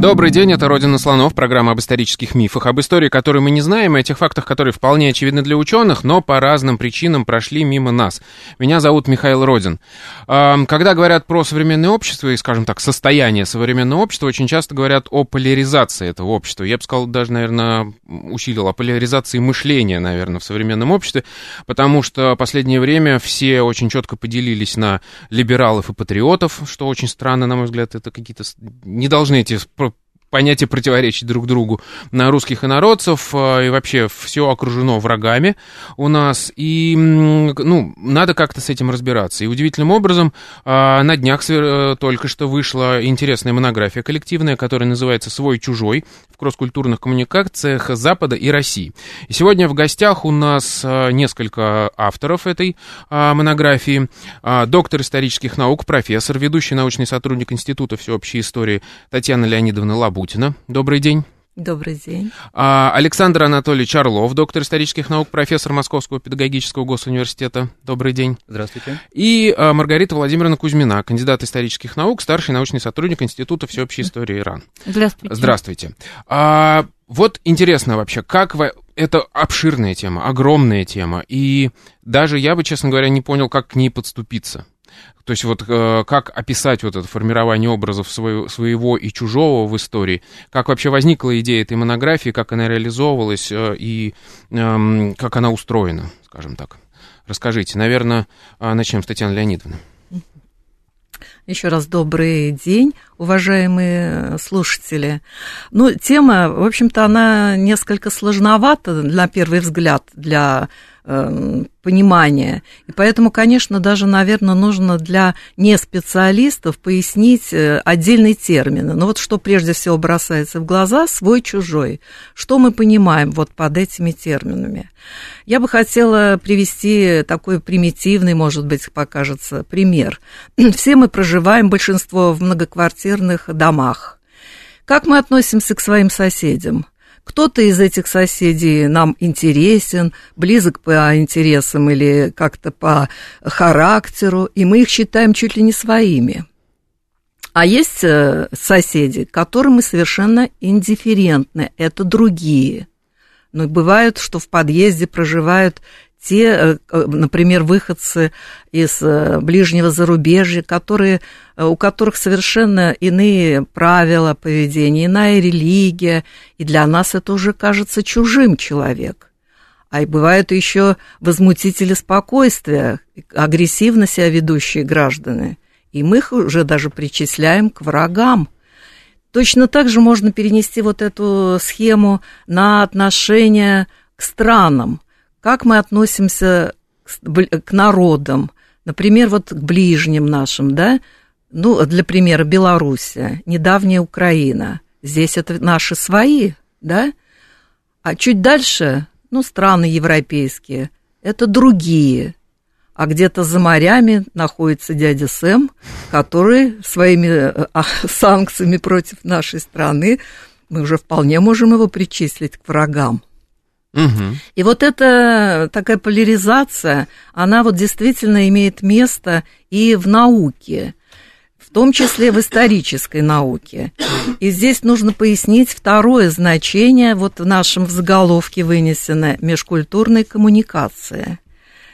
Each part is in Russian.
Добрый день, это «Родина слонов», программа об исторических мифах, об истории, которую мы не знаем, и о тех фактах, которые вполне очевидны для ученых, но по разным причинам прошли мимо нас. Меня зовут Михаил Родин. Когда говорят про современное общество и, скажем так, состояние современного общества, очень часто говорят о поляризации этого общества. Я бы сказал, даже, наверное, усилил о поляризации мышления, наверное, в современном обществе, потому что в последнее время все очень четко поделились на либералов и патриотов, что очень странно, на мой взгляд, это какие-то... Не должны эти понятия противоречат друг другу на русских инородцев, э, и вообще все окружено врагами у нас, и, ну, надо как-то с этим разбираться. И удивительным образом э, на днях э, только что вышла интересная монография коллективная, которая называется «Свой-чужой» в кросс-культурных коммуникациях Запада и России. И сегодня в гостях у нас несколько авторов этой монографии. Доктор исторических наук, профессор, ведущий научный сотрудник Института всеобщей истории Татьяна Леонидовна Лабу Лабутина. Добрый день. Добрый день. А, Александр Анатольевич Орлов, доктор исторических наук, профессор Московского педагогического госуниверситета. Добрый день. Здравствуйте. И а, Маргарита Владимировна Кузьмина, кандидат исторических наук, старший научный сотрудник Института всеобщей истории Иран. Здравствуйте. Здравствуйте. А, вот интересно вообще, как вы... Это обширная тема, огромная тема, и даже я бы, честно говоря, не понял, как к ней подступиться. То есть вот э, как описать вот это формирование образов своего, своего и чужого в истории, как вообще возникла идея этой монографии, как она реализовывалась э, и э, как она устроена, скажем так. Расскажите. Наверное, э, начнем с Татьяны Леонидовны. Еще раз добрый день, уважаемые слушатели. Ну, тема, в общем-то, она несколько сложновата на первый взгляд для Эм, понимания. И поэтому, конечно, даже, наверное, нужно для неспециалистов пояснить э, отдельные термины. Но вот что прежде всего бросается в глаза, свой-чужой. Что мы понимаем вот под этими терминами? Я бы хотела привести такой примитивный, может быть, покажется, пример. Все мы проживаем, большинство в многоквартирных домах. Как мы относимся к своим соседям? Кто-то из этих соседей нам интересен, близок по интересам или как-то по характеру, и мы их считаем чуть ли не своими. А есть э, соседи, которым мы совершенно индифферентны, это другие. Но бывает, что в подъезде проживают те, э, э, например, выходцы из э, ближнего зарубежья, которые, у которых совершенно иные правила поведения, иная религия, и для нас это уже кажется чужим человек. А и бывают еще возмутители спокойствия, агрессивно себя ведущие граждане, и мы их уже даже причисляем к врагам. Точно так же можно перенести вот эту схему на отношения к странам – как мы относимся к, народам, например, вот к ближним нашим, да, ну, для примера, Белоруссия, недавняя Украина, здесь это наши свои, да, а чуть дальше, ну, страны европейские, это другие, а где-то за морями находится дядя Сэм, который своими а, санкциями против нашей страны, мы уже вполне можем его причислить к врагам. Угу. И вот эта такая поляризация, она вот действительно имеет место и в науке, в том числе в исторической науке. И здесь нужно пояснить второе значение, вот в нашем заголовке вынесено межкультурной коммуникации.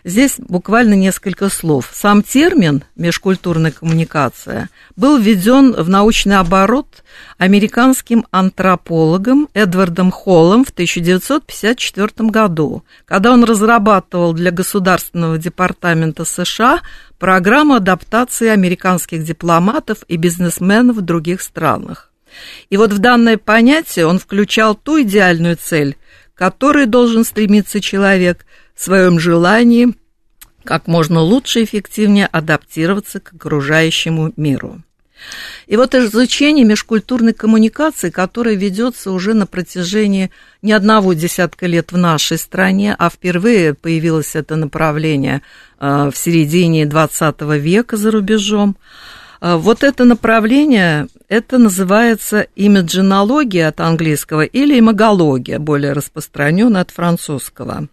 Здесь буквально несколько слов. Сам термин «межкультурная коммуникация» был введен в научный оборот американским антропологом Эдвардом Холлом в 1954 году, когда он разрабатывал для Государственного департамента США программу адаптации американских дипломатов и бизнесменов в других странах. И вот в данное понятие он включал ту идеальную цель, к которой должен стремиться человек – своем желании как можно лучше и эффективнее адаптироваться к окружающему миру. И вот изучение межкультурной коммуникации, которое ведется уже на протяжении не одного десятка лет в нашей стране, а впервые появилось это направление э, в середине XX века за рубежом. Э, вот это направление, это называется имиджинология от английского или имагология, более распространенная от французского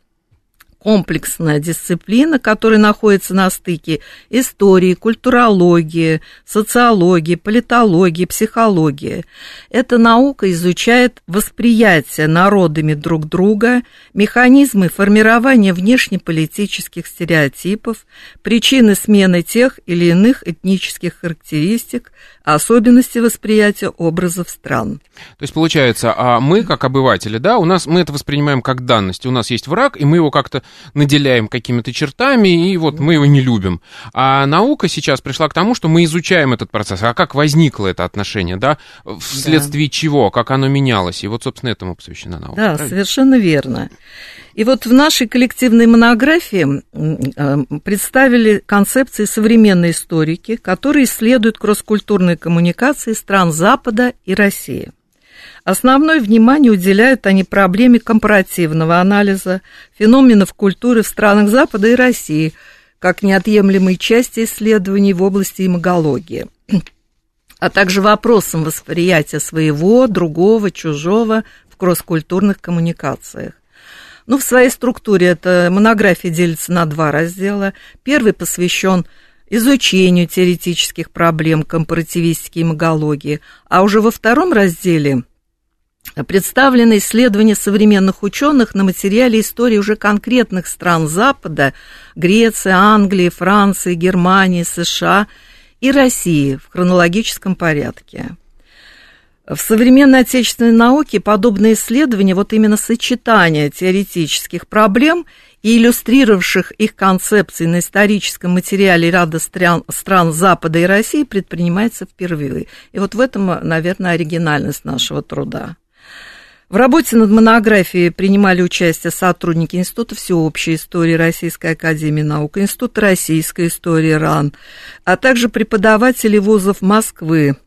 комплексная дисциплина, которая находится на стыке истории, культурологии, социологии, политологии, психологии. Эта наука изучает восприятие народами друг друга, механизмы формирования внешнеполитических стереотипов, причины смены тех или иных этнических характеристик, особенности восприятия образов стран. То есть получается, а мы как обыватели, да, у нас мы это воспринимаем как данность. У нас есть враг, и мы его как-то наделяем какими-то чертами, и вот мы его не любим. А наука сейчас пришла к тому, что мы изучаем этот процесс. А как возникло это отношение, да, вследствие да. чего, как оно менялось. И вот, собственно, этому посвящена наука. Да, правильно? совершенно верно. И вот в нашей коллективной монографии э, представили концепции современной историки, которые исследуют кросс-культурные коммуникации стран Запада и России. Основное внимание уделяют они проблеме компаративного анализа феноменов культуры в странах Запада и России, как неотъемлемой части исследований в области имагологии, а также вопросам восприятия своего, другого, чужого в кросс-культурных коммуникациях. Ну, в своей структуре эта монография делится на два раздела. Первый посвящен изучению теоретических проблем компаративистики и магологии, а уже во втором разделе представлены исследования современных ученых на материале истории уже конкретных стран Запада, Греции, Англии, Франции, Германии, США и России в хронологическом порядке. В современной отечественной науке подобные исследования, вот именно сочетание теоретических проблем и иллюстрировавших их концепции на историческом материале ряда стран, стран Запада и России предпринимается впервые. И вот в этом, наверное, оригинальность нашего труда. В работе над монографией принимали участие сотрудники Института всеобщей истории Российской Академии Наук, Института российской истории РАН, а также преподаватели вузов Москвы,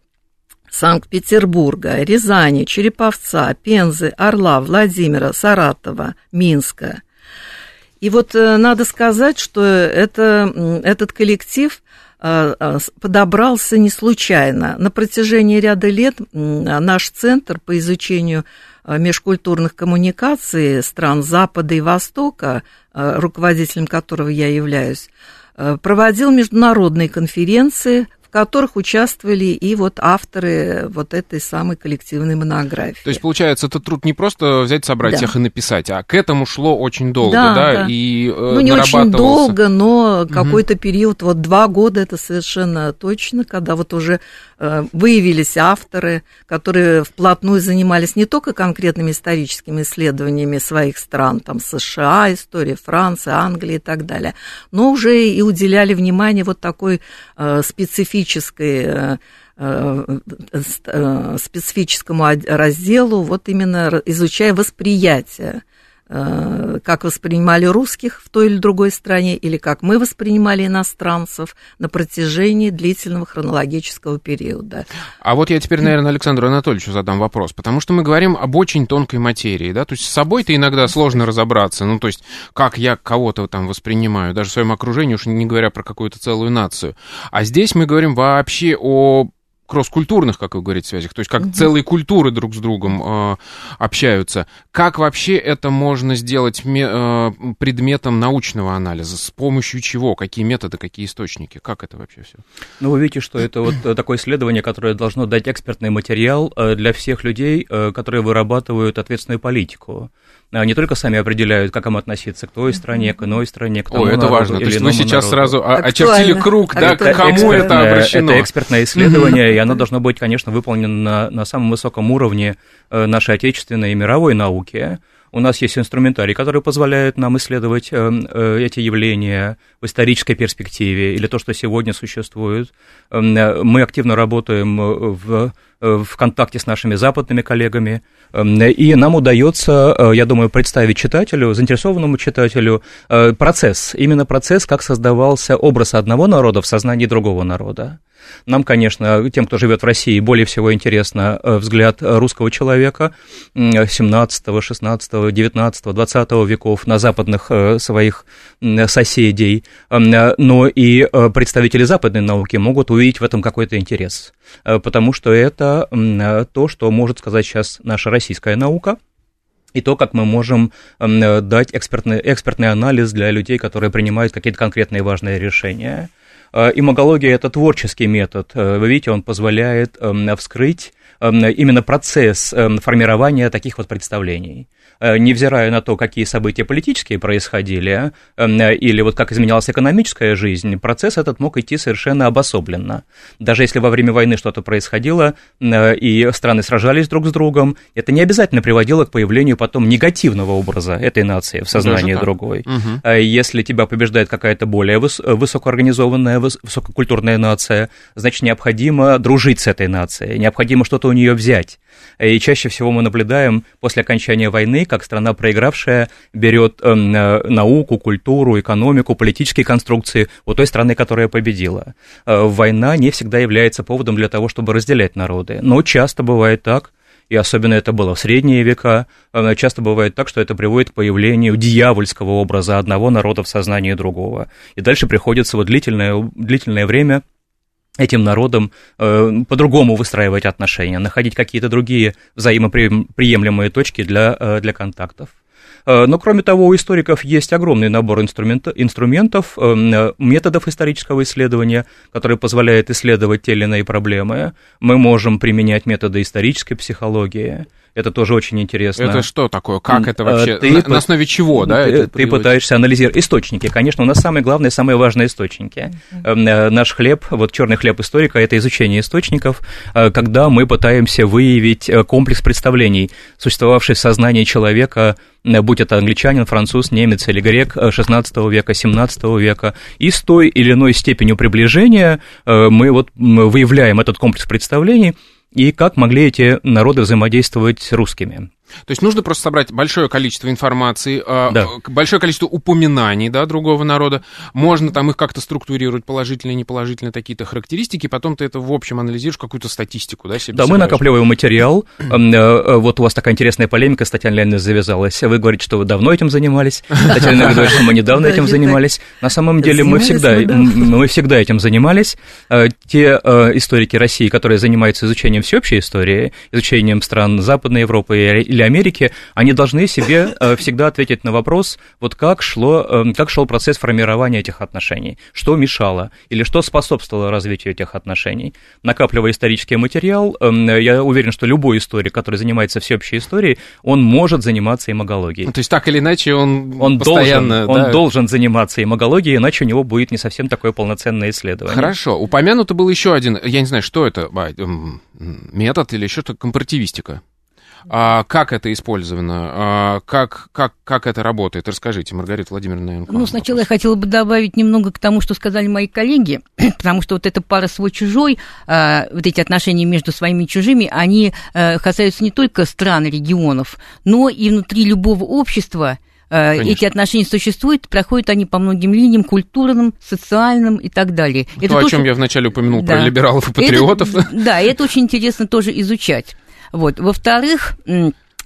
Санкт-Петербурга, Рязани, Череповца, Пензы, Орла, Владимира, Саратова, Минска. И вот э, надо сказать, что это, этот коллектив э, э, подобрался не случайно. На протяжении ряда лет наш центр по изучению межкультурных коммуникаций стран Запада и Востока, руководителем которого я являюсь, проводил международные конференции которых участвовали и вот авторы вот этой самой коллективной монографии. То есть, получается, этот труд не просто взять, собрать да. всех и написать, а к этому шло очень долго, да? да, да. И, э, ну, не очень долго, но угу. какой-то период, вот два года это совершенно точно, когда вот уже э, выявились авторы, которые вплотную занимались не только конкретными историческими исследованиями своих стран, там США, история Франции, Англии и так далее, но уже и уделяли внимание вот такой э, специфической э, э, э, специфическому разделу, вот именно изучая восприятие Э, как воспринимали русских в той или другой стране, или как мы воспринимали иностранцев на протяжении длительного хронологического периода. А вот я теперь, наверное, Александру Анатольевичу задам вопрос, потому что мы говорим об очень тонкой материи, да, то есть с собой-то иногда сложно разобраться, ну, то есть как я кого-то там воспринимаю, даже в своем окружении, уж не говоря про какую-то целую нацию. А здесь мы говорим вообще о кросс-культурных, как вы говорите, связях, то есть как угу. целые культуры друг с другом э, общаются. Как вообще это можно сделать ме, э, предметом научного анализа? С помощью чего? Какие методы, какие источники? Как это вообще все? Ну, вы видите, что это вот такое исследование, которое должно дать экспертный материал э, для всех людей, э, которые вырабатывают ответственную политику. А, не только сами определяют, как им относиться к той стране, к иной стране, к тому О, это народу, важно. То есть вы сейчас народу. сразу очертили круг, да, к кому это обращено. Это экспертное исследование, и оно должно быть, конечно, выполнено на, на самом высоком уровне э, нашей отечественной и мировой науки. У нас есть инструментарий, который позволяет нам исследовать э, э, эти явления в исторической перспективе или то, что сегодня существует. Эм, мы активно работаем в в контакте с нашими западными коллегами, эм, и нам удается, я думаю, представить читателю, заинтересованному читателю, процесс, именно процесс, как создавался образ одного народа в сознании другого народа. Нам, конечно, тем, кто живет в России, более всего интересно э, взгляд русского человека 17, 16, 19, 20 веков на западных э, своих соседей, но и э, представители западной науки могут увидеть в этом какой-то интерес, потому что это то, что может сказать сейчас наша российская наука, и то, как мы можем дать экспертный, экспертный анализ для людей, которые принимают какие-то конкретные важные решения. Э, имагология – это творческий метод. Э, вы видите, он позволяет вскрыть именно процесс формирования таких вот представлений. Э, невзирая на то, какие события политические происходили, э, или вот как изменялась экономическая жизнь, процесс этот мог идти совершенно обособленно. Даже если во время войны что-то происходило, э, и страны сражались друг с другом, это не обязательно приводило к появлению потом негативного образа этой нации в сознании другой. Угу. Если тебя побеждает какая-то более высокоорганизованная, высококультурная нация, значит, необходимо дружить с этой нацией, необходимо что-то у нее взять. И чаще всего мы наблюдаем после окончания войны, как страна проигравшая берет э, науку, культуру, экономику, политические конструкции у той страны, которая победила. Э, война не всегда является поводом для того, чтобы разделять народы, но часто бывает так, и особенно это было в средние века, э, часто бывает так, что это приводит к появлению дьявольского образа одного народа в сознании другого. И дальше приходится вот длительное, длительное время этим народом э, по-другому выстраивать отношения, находить какие-то другие взаимоприемлемые точки для, э, для контактов. Э, но, кроме того, у историков есть огромный набор инструмент, инструментов, э, методов исторического исследования, которые позволяют исследовать те или иные проблемы. Мы можем применять методы исторической психологии, это тоже очень интересно. Это что такое? Как это вообще? Ты, на, на основе чего, да? Ты, ты пытаешься анализировать источники. Конечно, у нас самые главные, самые важные источники. Mm-hmm. Наш хлеб, вот черный хлеб историка, это изучение источников, э, когда мы пытаемся выявить э, комплекс представлений, существовавший в сознании человека, будь это англичанин, француз, немец или грек 16 века, 17 века, и с той или иной степенью приближения мы вот выявляем этот комплекс представлений, и как могли эти народы взаимодействовать с русскими. То есть нужно просто собрать большое количество информации, а, да. большое количество упоминаний да, другого народа. Можно там их как-то структурировать, положительные, неположительные какие-то характеристики, потом ты это в общем анализируешь, какую-то статистику, да, себе Да, мы накапливаем материал. Э, э, вот у вас такая интересная полемика с Татьяной Леонидовной завязалась. Вы говорите, что вы давно этим занимались. Татьяна говорит, что мы недавно этим занимались. На самом деле мы всегда, мы всегда этим занимались. Э, те историки России, которые занимаются изучением всеобщей истории, изучением стран Западной Европы или Америки, они должны себе э, всегда ответить на вопрос, вот как, шло, э, как шел процесс формирования этих отношений, что мешало или что способствовало развитию этих отношений. Накапливая исторический материал, эм, я уверен, что любой историк, который занимается всеобщей историей, он может заниматься имагологией. То есть так или иначе он, он постоянно... Должен, да? Он должен заниматься имагологией, иначе у него будет не совсем такое полноценное исследование. Хорошо. Упомянуто был еще один, я не знаю, что это, метод или еще что-то, компаративистика. А, как это использовано? А, как, как, как это работает? Расскажите, Маргарита Владимировна. Наверное, ну, сначала вопрос. я хотела бы добавить немного к тому, что сказали мои коллеги, потому что вот эта пара свой-чужой, а, вот эти отношения между своими и чужими, они а, касаются не только стран, регионов, но и внутри любого общества, а, Конечно. Эти отношения существуют, проходят они по многим линиям, культурным, социальным и так далее. Это то, о чем я вначале упомянул да. про либералов и патриотов. Это, да, это очень интересно тоже изучать. Вот. Во-вторых,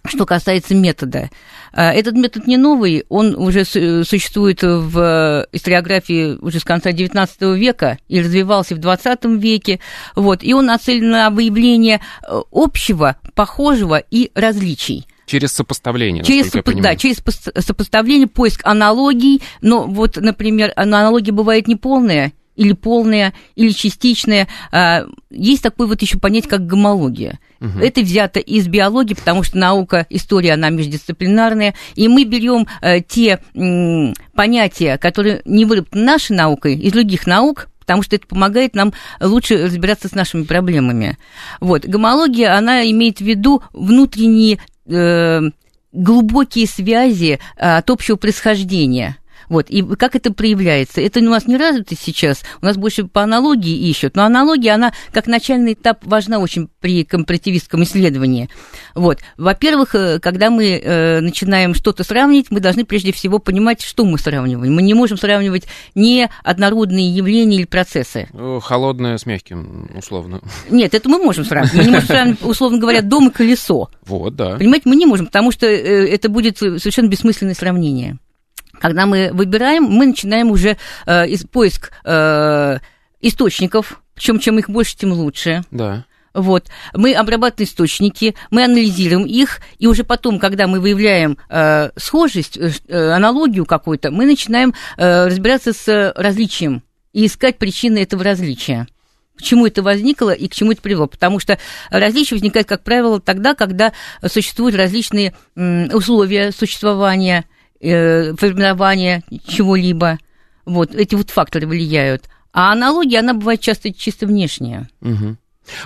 что касается метода, э, этот метод не новый, он уже существует в историографии уже с конца XIX века и развивался в XX веке, вот, и он нацелен на выявление э, общего, похожего и различий. Через сопоставление. Через, сопо- да, через сопоставление, поиск аналогий. Но вот, например, аналогия бывает неполная, или полная, или частичная. А, есть такое вот еще понятие, как гомология. Угу. Это взято из биологии, потому что наука, история, она междисциплинарная, и мы берем э, те понятия, которые не выработаны нашей наукой, из других наук, потому что это помогает нам лучше разбираться с нашими проблемами. Вот. Гомология, она имеет в виду внутренние э, глубокие связи э, от общего происхождения – Вот. И как это проявляется? Это у нас не развито сейчас, у нас больше по аналогии ищут, но аналогия, она как начальный этап важна очень при компаративистском исследовании. Вот. Во-первых, э, когда мы э, начинаем что-то сравнить, мы должны прежде всего понимать, что мы сравниваем. Мы не можем сравнивать не однородные явления или процессы. Холодное с мягким, условно. Нет, это мы можем сравнивать. Мы не можем сравнивать, условно говоря, дом и колесо. Вот, да. Понимаете, мы не можем, потому что э, это будет совершенно бессмысленное сравнение. Когда мы выбираем, мы начинаем уже э, поиск э, источников, причем чем их больше, тем лучше. Да. Вот. Мы обрабатываем источники, мы анализируем их, и уже потом, когда мы выявляем э, схожесть, э, аналогию какую-то, мы начинаем э, разбираться с различием и искать причины этого различия. Почему это возникло и к чему это привело? Потому что различие возникает, как правило, тогда, когда существуют различные условия существования, э, формирования чего-либо. Вот, эти вот факторы влияют. А аналогия, она бывает часто чисто внешняя. Угу.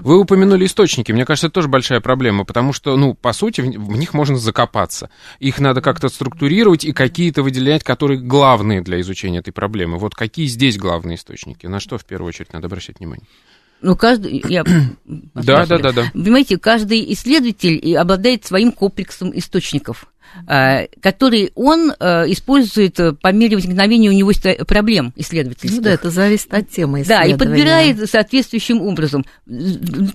Вы упомянули источники. Мне кажется, это тоже большая проблема, потому что, ну, по сути, в, них можно закопаться. Их надо как-то структурировать и какие-то выделять, которые главные для изучения этой проблемы. Вот какие здесь главные источники? На что в первую очередь надо обращать внимание? Ну, каждый, я... Да, да, да, да. Понимаете, каждый исследователь обладает своим комплексом источников. Э, который он э, использует по мере возникновения у него проблем исследовательских. Ну да, это зависит от темы Да, и подбирает соответствующим образом.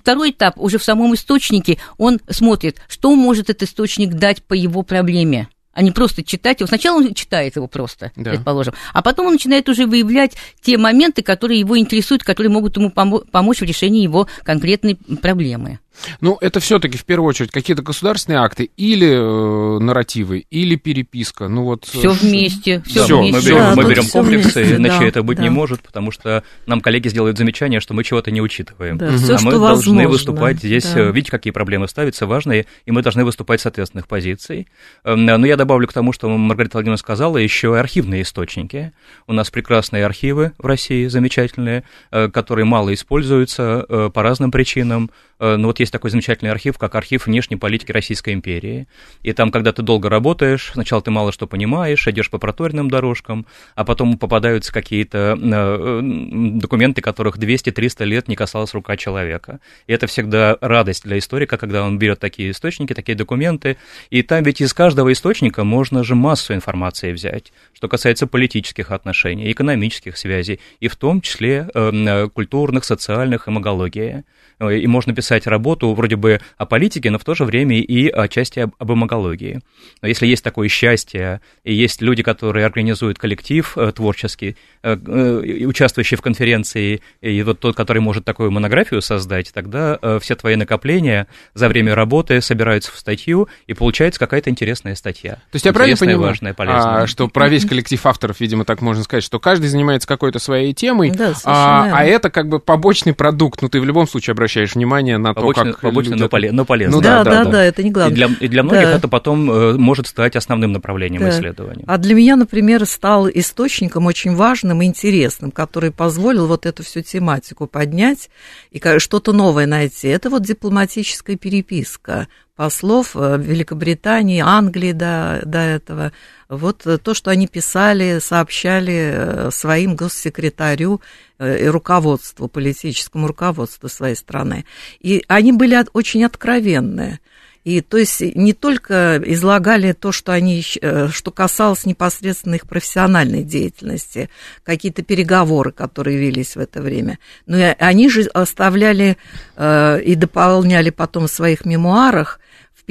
Второй этап уже в самом источнике, он смотрит, что может этот источник дать по его проблеме а не просто читать его. Сначала он читает его просто, да. предположим, а потом он начинает уже выявлять те моменты, которые его интересуют, которые могут ему помочь в решении его конкретной проблемы. Ну, это все-таки в первую очередь какие-то государственные акты или э, нарративы, или переписка. Ну вот. Все вместе. Все да, вместе. Мы берем, да, мы берем комплексы, вместе, иначе да, это быть да. не может, потому что нам коллеги сделают замечание, что мы чего-то не учитываем. Да, угу. все, а мы должны возможно. выступать здесь. Да. Э, видите, какие проблемы ставятся важные, и мы должны выступать с ответственных позиций. Эм, но я добавлю к тому, что Маргарита Владимировна сказала, еще и архивные источники. У нас прекрасные архивы в России, замечательные, э, которые мало используются по разным причинам. Ну вот есть такой замечательный архив, как архив внешней политики Российской империи. И там, когда ты долго работаешь, сначала ты мало что понимаешь, идешь по проторенным дорожкам, а потом попадаются какие-то э, документы, которых 200-300 лет не касалась рука человека. И это всегда радость для историка, когда он берет такие источники, такие документы. И там ведь из каждого источника можно же массу информации взять, что касается политических отношений, экономических связей, и в том числе э, культурных, социальных, эмагологии. И можно писать работу вроде бы о политике, но в то же время и отчасти об, об эмагологии. Но если есть такое счастье, и есть люди, которые организуют коллектив э, творческий, э, э, участвующий в конференции, и вот тот, который может такую монографию создать, тогда все твои накопления за время работы собираются в статью, и получается какая-то интересная статья. То есть я правильно понимаю, важная, полезная. А, что про весь коллектив авторов, видимо, так можно сказать, что каждый занимается какой-то своей темой, да, а, а это как бы побочный продукт, ну ты в любом случае обращаешь внимание на побочный, то, как побочный, но, поле, но полезно. Ну да, да, да, да, это не главное. И для, и для многих да. это потом э, может стать основным направлением да. исследования. А для меня, например, стал источником очень важным и интересным, который позволил вот эту всю тематику поднять и что-то новое найти. Это вот дипломатическая переписка послов э, Великобритании, Англии до, до этого. Вот э, то, что они писали, сообщали э, своим госсекретарю и руководству, политическому руководству своей страны. И они были очень откровенные. И то есть не только излагали то, что, они, что касалось непосредственно их профессиональной деятельности, какие-то переговоры, которые велись в это время, но и они же оставляли и дополняли потом в своих мемуарах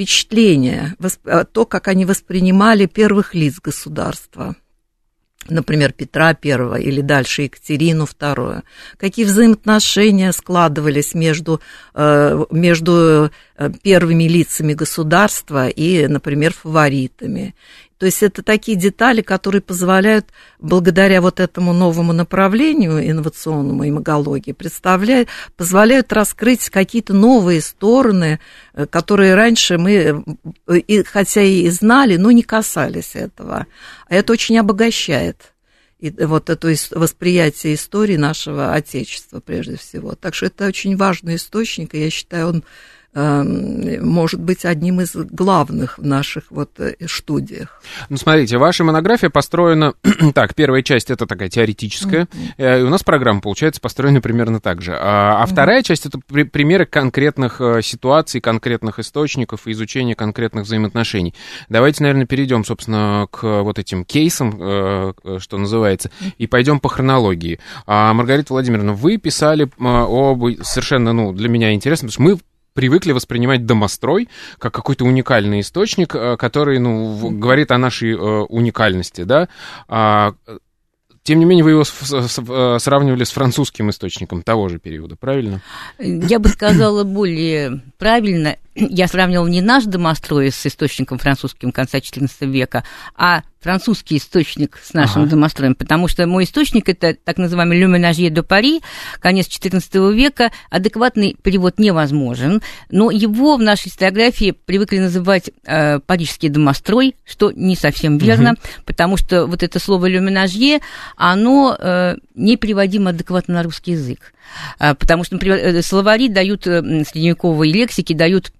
впечатление, э, то, как они воспринимали первых лиц государства, например, Петра I или дальше Екатерину II, какие взаимоотношения складывались между, э, между первыми лицами государства и, например, фаворитами. То есть это такие детали, которые позволяют, благодаря вот этому новому направлению инновационному имагологии, представляют, позволяют раскрыть какие-то новые стороны, э, которые раньше мы, э, хотя и знали, но не касались этого. А это очень обогащает и вот это восприятие истории нашего Отечества прежде всего. Так что это очень важный источник, и я считаю, он может быть одним из главных в наших вот э, студиях. Ну, смотрите, ваша монография построена... так, первая часть это такая теоретическая, mm-hmm. и у нас программа, получается, построена примерно так же. А, а вторая часть это при, примеры конкретных ситуаций, конкретных источников и изучения конкретных взаимоотношений. Давайте, наверное, перейдем, собственно, к вот этим кейсам, что называется, и пойдем по хронологии. А, Маргарита Владимировна, вы писали об совершенно, ну, для меня интересно, потому что мы привыкли воспринимать домострой как какой-то уникальный источник, э, который, ну, говорит о нашей э, уникальности, да. А, тем не менее, вы его э, сравнивали с французским источником того же периода, правильно? Я бы сказала более правильно. Я сравнивала не наш домострой с источником французским конца XIV века, а французский источник с нашим ага. домостроем, потому что мой источник это так называемый «Le Ménagier de Paris», конец XIV века, адекватный перевод невозможен, но его в нашей историографии привыкли называть э, «парижский домострой», что не совсем верно, угу. потому что вот это слово «Le Ménagier», оно э, непереводимо адекватно на русский язык, э, потому что, например, э, словари дают, э, средневековые лексики дают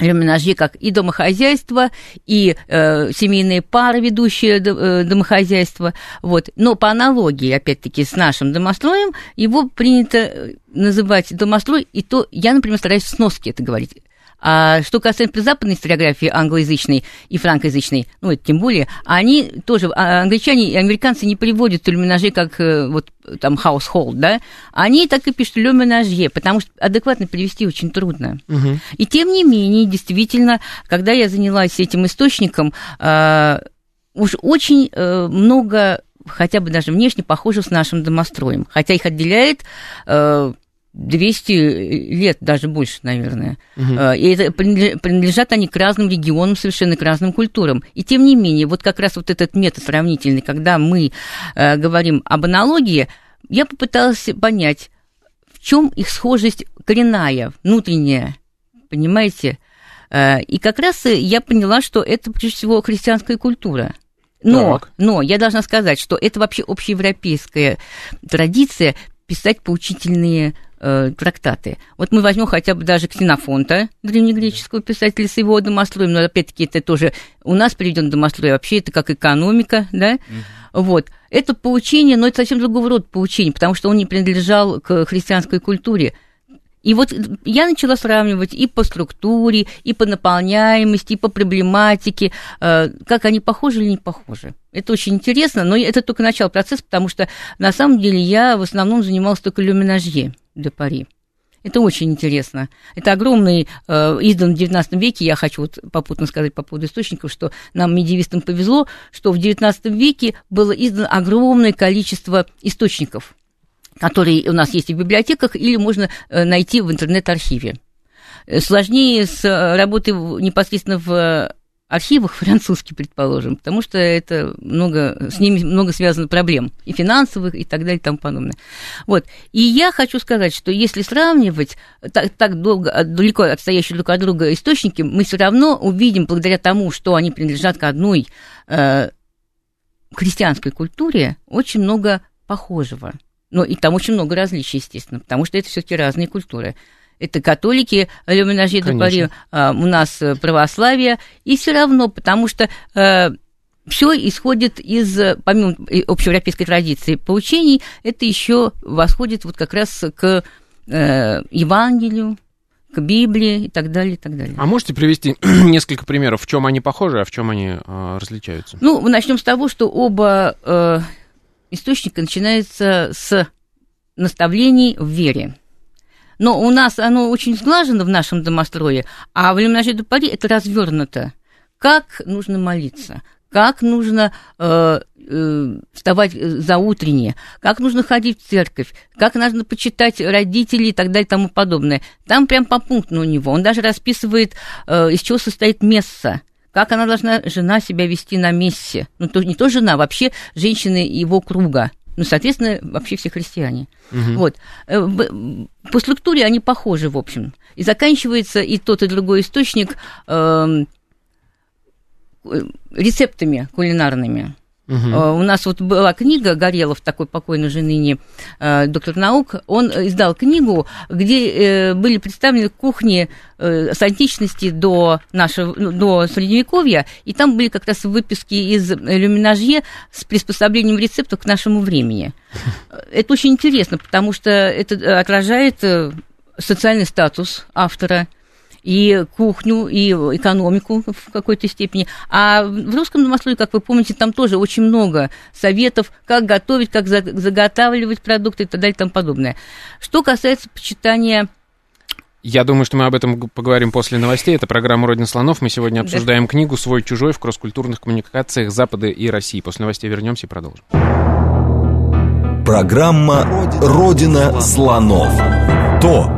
Люминажи как и домохозяйство, и э, семейные пары, ведущие э, домохозяйство. Вот. Но по аналогии, опять-таки, с нашим домостроем, его принято э, называть домострой, и то я, например, стараюсь в сноске это говорить. А что касается западной историографии, англоязычной и франкоязычной, ну, это тем более, они тоже, а, англичане и американцы не приводят люминажи как э, вот там household, да, они так и пишут люминажье, потому что адекватно перевести очень трудно. Угу. И тем не менее, действительно, когда я занялась этим источником, э, уж очень э, много хотя бы даже внешне похожих с нашим домостроем, хотя их отделяет э, 200 лет, даже больше, наверное. Угу. И это, принадлежат они к разным регионам, совершенно к разным культурам. И тем не менее, вот как раз вот этот метод сравнительный, когда мы э, говорим об аналогии, я попыталась понять, в чем их схожесть коренная, внутренняя, понимаете? Э, и как раз я поняла, что это прежде всего христианская культура. Но, но я должна сказать, что это вообще общеевропейская традиция писать поучительные э, трактаты. Вот мы возьмем хотя бы даже Ксенофонта, древнегреческого писателя с его домостроем, но опять-таки это тоже у нас приведен домострой, вообще это как экономика, да, вот. Это поучение, но это совсем другого рода поучение, потому что он не принадлежал к христианской культуре. И вот я начала сравнивать и по структуре, и по наполняемости, и по проблематике, э, как они похожи или не похожи. Это очень интересно, но это только начало процесса, потому что на самом деле я в основном занималась только люминажье де Пари. Это очень интересно. Это огромный, э, издан в XIX веке, я хочу вот попутно сказать по поводу источников, что нам, медиевистам, повезло, что в XIX веке было издано огромное количество источников, которые у нас есть в библиотеках или можно э, найти в интернет-архиве. Э, сложнее с э, работой непосредственно в архивах французский, предположим, потому что это много, с ними много связано проблем, и финансовых, и так далее, и тому подобное. Вот. И я хочу сказать, что если сравнивать так, так долго, далеко отстоящие друг от друга источники, мы все равно увидим, благодаря тому, что они принадлежат к одной э, христианской культуре, очень много похожего. Но и там очень много различий, естественно, потому что это все-таки разные культуры это католики, Люминажи де Пари, у нас э, православие, и все равно, потому что э, все исходит из, помимо общеевропейской традиции поучений, это еще восходит вот как раз к э, Евангелию, к Библии и так далее, и так далее. А можете привести несколько примеров, в чем они похожи, а в чем они э, различаются? Ну, начнем с того, что оба э, источника начинаются с наставлений в вере. Но у нас оно очень сглажено в нашем домострое, а в Лемнаже де Пари это развернуто. Как нужно молиться, как нужно э, э, вставать за утреннее, как нужно ходить в церковь, как нужно почитать родителей и так далее и тому подобное. Там прям по пункту у него. Он даже расписывает, э, из чего состоит месса как она должна, жена, себя вести на мессе. Ну, то, не то жена, вообще женщины его круга ну, соответственно, вообще все христиане. Угу. Вот. Э, по структуре они похожи, в общем. И заканчивается и тот, и другой источник э, рецептами кулинарными. Uh, у нас вот была книга Горелов, такой покойный уже ныне э, доктор наук, он издал книгу, где э, были представлены кухни с античности до нашего, ну, до Средневековья, и там были как раз выписки из люминажье с приспособлением рецептов к нашему времени. Это очень интересно, потому что это отражает социальный статус автора – и кухню, и экономику в какой-то степени. А в русском домословии, как вы помните, там тоже очень много советов, как готовить, как заготавливать продукты и так далее и тому подобное. Что касается почитания я думаю, что мы об этом поговорим после новостей. Это программа «Родина слонов». Мы сегодня обсуждаем да. книгу «Свой-чужой» в кросс-культурных коммуникациях Запада и России. После новостей вернемся и продолжим. Программа «Родина слонов». То,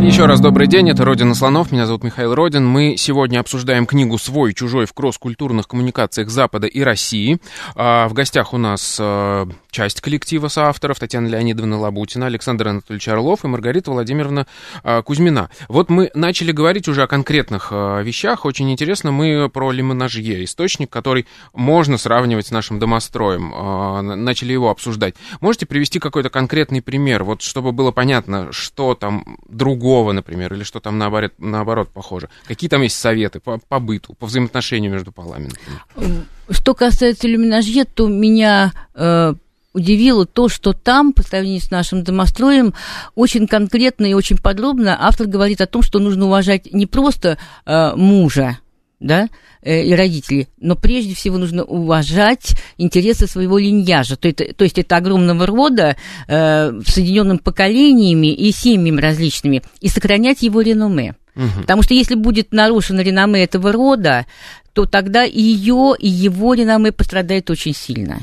Еще раз добрый день, это «Родина слонов», меня зовут Михаил Родин. Мы сегодня обсуждаем книгу «Свой, чужой» в кросс-культурных коммуникациях Запада и России. А, в гостях у нас а, часть коллектива соавторов Татьяна Леонидовна Лабутина, Александр Анатольевич Орлов и Маргарита Владимировна а, Кузьмина. Вот мы начали говорить уже о конкретных вещах. Очень интересно, мы про лимонажье, источник, который можно сравнивать с нашим домостроем. Начали его обсуждать. Можете привести какой-то конкретный пример, вот чтобы было понятно, что там другое другого, например, или что там наоборот, наоборот похоже? Какие там есть советы по, по быту, по взаимоотношению между? Например? Что касается люминажье, то меня э, удивило то, что там, по сравнению с нашим домостроем, очень конкретно и очень подробно автор говорит о том, что нужно уважать не просто э, мужа, да, э, и родителей, но прежде всего нужно уважать интересы своего линьяжа, то, это, то есть это огромного рода, э, соединенным поколениями и семьями различными, и сохранять его реноме. Угу. Потому что если будет нарушено реноме этого рода, то тогда и ее, и его реноме пострадает очень сильно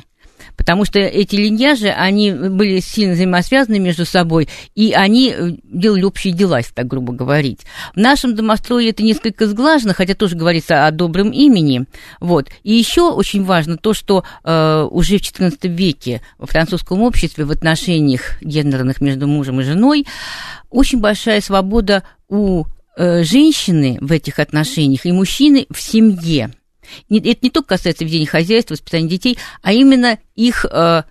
потому что эти линьяжи, они были сильно взаимосвязаны между собой, и они э, делали общие дела, если так грубо говорить. В нашем домострое это несколько сглажено, хотя тоже говорится о добром имени. Вот. И еще очень важно то, что э, уже в XIV веке во французском обществе в отношениях гендерных между мужем и женой очень большая свобода у э, женщины в этих отношениях и мужчины в семье это не только касается ведения хозяйства, воспитания детей, а именно их э,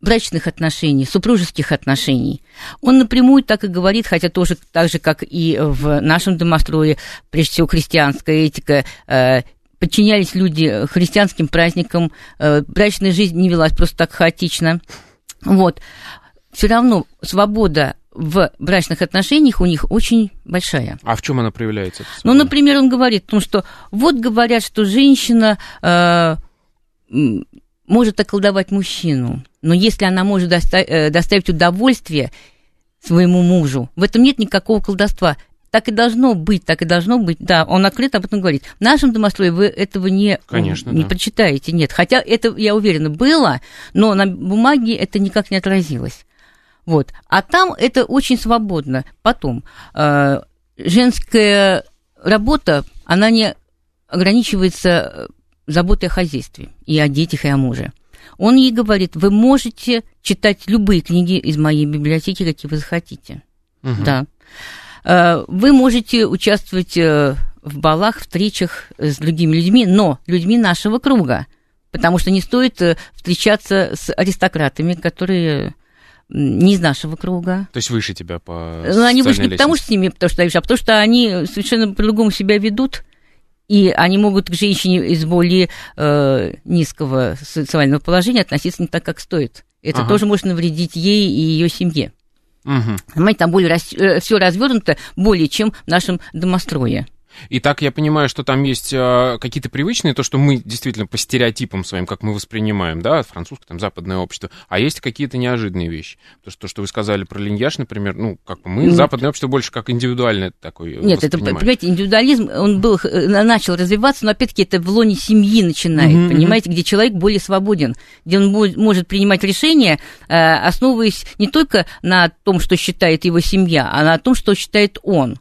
брачных отношений, супружеских отношений. Он напрямую так и говорит, хотя тоже так же, как и в нашем домострое, прежде всего христианская этика, э, подчинялись люди христианским праздникам, э, брачная жизнь не велась просто так хаотично. Вот. Все равно свобода в брачных отношениях у них очень большая. А в чем она проявляется? Ну, например, он говорит о том, что вот говорят, что женщина э, может околдовать мужчину, но если она может доста- э, доставить удовольствие своему мужу, в этом нет никакого колдовства. Так и должно быть, так и должно быть. Да, он открыто об этом говорит. В нашем домострое вы этого не, Конечно, не да. прочитаете, нет. Хотя это, я уверена, было, но на бумаге это никак не отразилось. Вот. А там это очень свободно. Потом, э, женская работа, она не ограничивается э, заботой о хозяйстве и о детях, и о муже. Он ей говорит, вы можете читать любые книги из моей библиотеки, какие вы захотите. Угу. Да. Э, вы можете участвовать э, в балах, встречах с другими людьми, но людьми нашего круга. Потому что не стоит встречаться с аристократами, которые не из нашего круга. То есть выше тебя по Ну, они выше не потому, что с ними, потому что, а потому что они совершенно по-другому себя ведут, и они могут к женщине из более э, низкого социального положения относиться не так, как стоит. Это ага. тоже может навредить ей и ее семье. Угу. Понимаете, там более рас... Э, все развернуто более чем в нашем домострое. И так я понимаю, что там есть э, какие-то привычные, то, что мы действительно по стереотипам своим, как мы воспринимаем, да, французское, там, западное общество, а есть какие-то неожиданные вещи. То, что, то, что вы сказали про линьяж, например, ну, как бы мы, Нет. западное общество больше как индивидуальное такое Нет, это, понимаете, индивидуализм, он был, э, начал развиваться, но, опять-таки, это в лоне семьи начинает, mm-hmm. понимаете, где человек более свободен, где он может принимать решения, э, основываясь не только на том, что считает его семья, а на том, что считает он.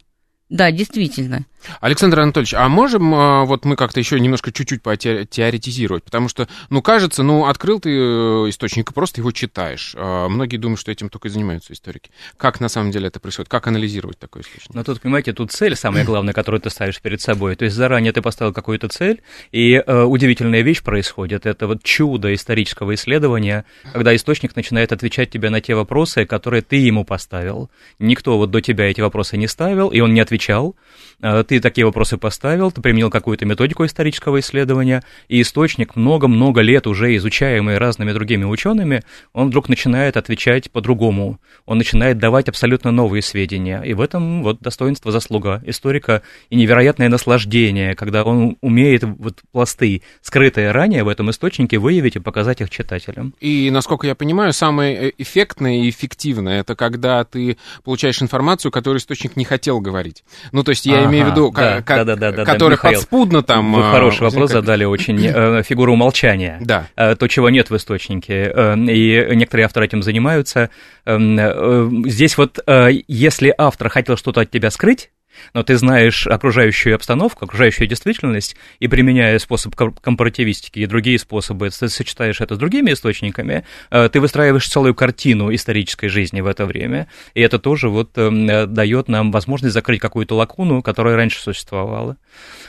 Да, действительно. Александр Анатольевич, а можем а, вот мы как-то еще немножко чуть-чуть теоретизировать? Потому что, ну, кажется, ну, открыл ты э, источник и просто его читаешь. А многие думают, что этим только и занимаются историки. Как на самом деле это происходит? Как анализировать такой источник? Ну, тут, понимаете, тут цель самая главная, которую ты ставишь перед собой. То есть заранее ты поставил какую-то цель, и э, удивительная вещь происходит. Это вот чудо исторического исследования, когда источник начинает отвечать тебе на те вопросы, которые ты ему поставил. Никто вот до тебя эти вопросы не ставил, и он не отвечал. Э, ты такие вопросы поставил, ты применил какую-то методику исторического исследования, и источник много-много лет уже изучаемый разными другими учеными, он вдруг начинает отвечать по-другому. Он начинает давать абсолютно новые сведения. И в этом вот достоинство, заслуга историка и невероятное наслаждение, когда он умеет вот пласты, скрытые ранее в этом источнике, выявить и показать их читателям. И, насколько я понимаю, самое э, эффектное и эффективное, это когда ты получаешь информацию, которую источник не хотел говорить. Ну, то есть я ага, имею в виду, да, как, да, да, да, который да, подспудно там... Вы хороший возникает. вопрос задали, очень э, фигуру умолчания. Да. Э, то, чего нет в источнике. Э, и некоторые авторы этим занимаются. Эм, э, здесь вот, э, если автор хотел что-то от тебя скрыть, но ты знаешь окружающую обстановку, окружающую действительность, и применяя способ компаративистики и другие способы, ты сочетаешь это с другими источниками, э, ты выстраиваешь целую картину исторической жизни в это время, и это тоже вот эм, дает нам возможность закрыть какую-то лакуну, которая раньше существовала.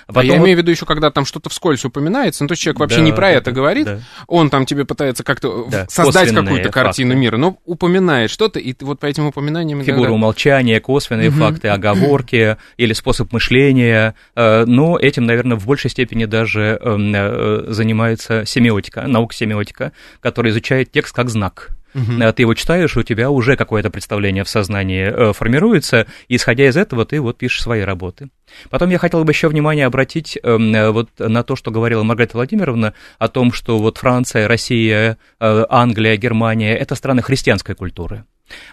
А потом... А я имею в виду еще, когда там что-то вскользь упоминается, ну, то есть человек вообще да, не про да, это говорит, да. он там тебе пытается как-то да, создать какую-то картину мира, но упоминает что-то, и вот по этим упоминаниям... Фигура иногда... умолчания, косвенные угу. факты, оговорки или способ мышления, э, но этим, наверное, в большей степени даже эм, э, занимается семиотика, наука семиотика, которая изучает текст как знак. Угу. Ты его читаешь, у тебя уже какое-то представление в сознании формируется, и исходя из этого ты вот пишешь свои работы. Потом я хотел бы еще внимание обратить э, вот на то, что говорила Маргарита Владимировна, о том, что вот Франция, Россия, Англия, Германия – это страны христианской культуры.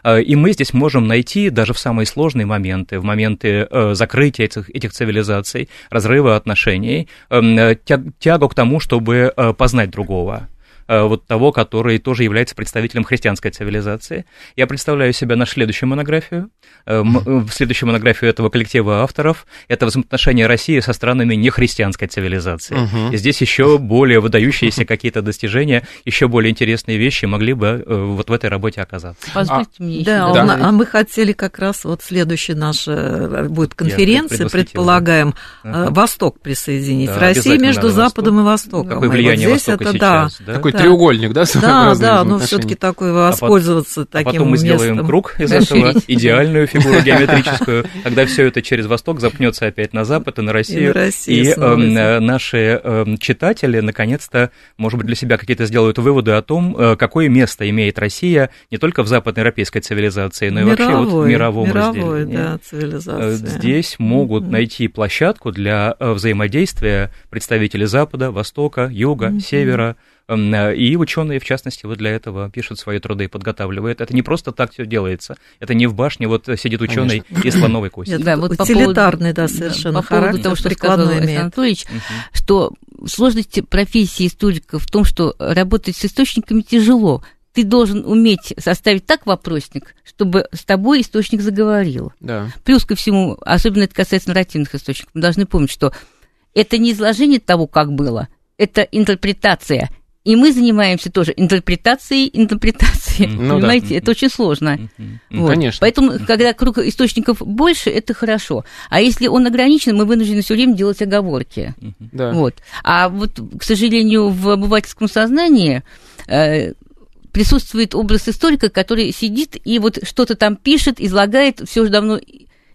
И мы здесь можем найти даже в самые сложные моменты, в моменты закрытия этих, этих цивилизаций, разрыва отношений, эм, тягу к тому, чтобы познать другого. Э, вот того, который тоже является представителем христианской цивилизации. Я представляю себе нашу следующую монографию, э, э, следующую монографию этого коллектива авторов. Это взаимоотношения России со странами нехристианской цивилизации. Угу. И здесь еще более выдающиеся какие-то достижения, еще более интересные вещи могли бы вот в этой работе оказаться. Позвольте а, мне да, да. а мы хотели как раз вот следующая наша будет конференция, предполагаем, ага. Восток присоединить. Да, Россия между Западом и Востоком. Какое влияние вот здесь Востока это, сейчас, да? Какой треугольник, да? Да, да, но все-таки такой воспользоваться а таким А потом мы сделаем круг из этого, идеальную фигуру геометрическую, когда все это через восток запнется опять на запад и на Россию. И, эм, наши эм, читатели наконец-то, может быть, для себя какие-то сделают выводы о том, э, какое место имеет Россия не только в западноевропейской цивилизации, но и вообще вот в мировом разделении. Да, цивилизация. Э, здесь могут найти площадку для э, взаимодействия представителей Запада, Востока, Юга, Севера, Э, и ученые, в частности, вот для этого пишут свои труды и подготавливают. Это не просто так все делается. Это не в башне вот сидит ученый и слоновой кости. Да, вот утилитарный, да, совершенно По поводу того, что сказал Александр Анатольевич, что сложность профессии историка в том, что работать с источниками тяжело ты должен уметь составить так вопросник, чтобы с тобой источник заговорил. Да. Плюс ко всему, особенно это касается нарративных источников, мы должны помнить, что это не изложение того, как было, это интерпретация. И мы занимаемся тоже интерпретацией интерпретации. Ну, понимаете, да. это очень сложно. Ну, вот. Конечно. Поэтому, когда круг источников больше, это хорошо. А если он ограничен, мы вынуждены все время делать оговорки. Да. Вот. А вот, к сожалению, в обывательском сознании э, присутствует образ историка, который сидит и вот что-то там пишет, излагает все уже давно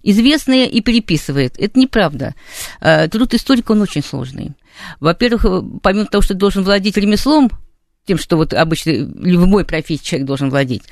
известное и переписывает. Это неправда. Э, труд историка, он очень сложный. Во-первых, помимо того, что ты должен владеть ремеслом, тем, что вот обычно любой профессии человек должен владеть,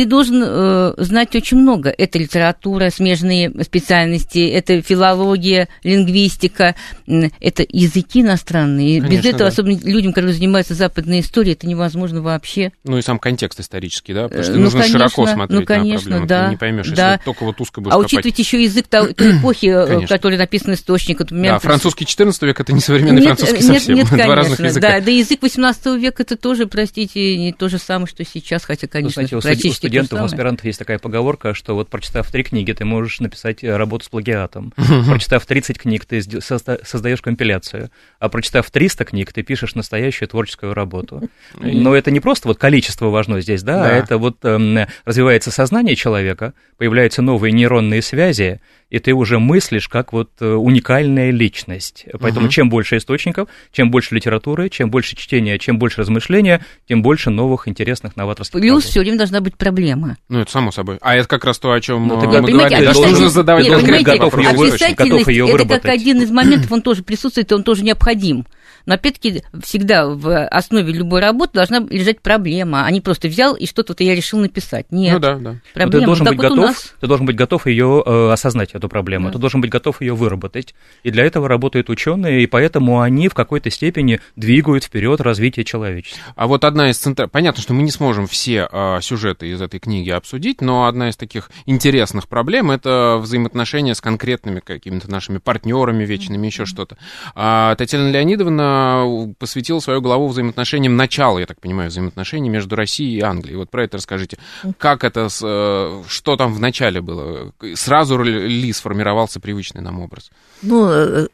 ты должен э, знать очень много. Это литература, смежные специальности, это филология, лингвистика, это языки иностранные. Конечно, Без этого, да. особенно людям, которые занимаются западной историей, это невозможно вообще. Ну и сам контекст исторический, да? Потому что ну, нужно конечно, широко смотреть ну, конечно, на проблему. Да, ты не поймешь, да. если только вот узко будешь А учитывать еще язык той, той эпохи, э, в которой написан источник. Например, да, французский 14 век это не современный нет, французский нет, совсем. Нет, Два конечно, разных языка. Да, да язык 18 века это тоже, простите, не то же самое, что сейчас, хотя, конечно, ну, знаете, студентов, у аспирантов есть такая поговорка, что вот прочитав три книги, ты можешь написать э, работу с плагиатом. Прочитав 30 книг, ты создаешь компиляцию. А прочитав 300 книг, ты пишешь настоящую творческую работу. Но это не просто вот количество важно здесь, да, а это вот эм, развивается сознание человека, появляются новые нейронные связи, и ты уже мыслишь как вот э, уникальная личность. Поэтому угу. чем больше источников, чем больше литературы, чем больше чтения, чем больше размышления, тем больше новых интересных новаторских Плюс все время должна быть проблема. Ну, это само собой. А это как раз то, о чем ну, мы говорили. Да, что нужно задавать нет, конкретный готов Ее, готов ее это как один из моментов, он тоже присутствует, и он тоже необходим. Но опять-таки всегда в основе любой работы должна лежать проблема, а не просто взял и что-то я решил написать. Нет. Ну да, да. Проблема. ты должен, быть вот готов, ты должен быть готов ее э, осознать, эту проблему. Да. Ты должен быть готов ее выработать. И для этого работают ученые, и поэтому они в какой-то степени двигают вперед развитие человечества. А вот одна из центральных... Понятно, что мы не сможем все э, сюжеты из этой книги обсудить, но одна из таких интересных проблем это взаимоотношения с конкретными какими-то нашими партнерами вечными, еще что-то. А Татьяна Леонидовна посвятил свою главу взаимоотношениям начала, я так понимаю, взаимоотношений между Россией и Англией. Вот про это расскажите. Как это, э, что там в начале было? Сразу ли сформировался привычный нам образ? Ну, э,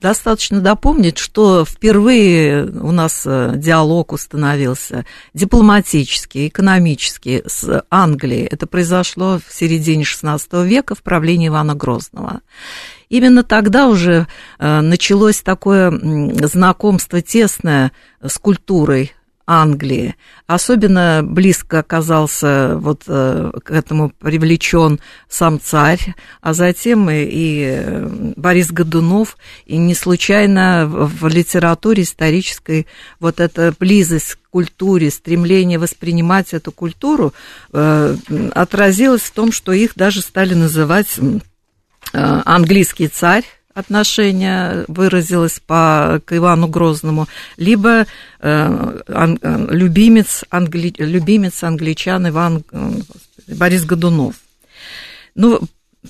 достаточно допомнить, что впервые у нас э, диалог установился дипломатический, экономический с Англией. Это произошло в середине XVI века в правлении Ивана Грозного. Именно тогда уже э, началось такое знакомство тесное с культурой Англии. Особенно близко оказался вот э, к этому привлечен сам царь, а затем и, и Борис Годунов. И не случайно в литературе исторической вот эта близость к культуре, стремление воспринимать эту культуру э, отразилось в том, что их даже стали называть Э, английский царь отношение выразилось по, к Ивану Грозному, либо э, ан, э, любимец, англи, любимец англичан Иван э, Борис Годунов. Ну,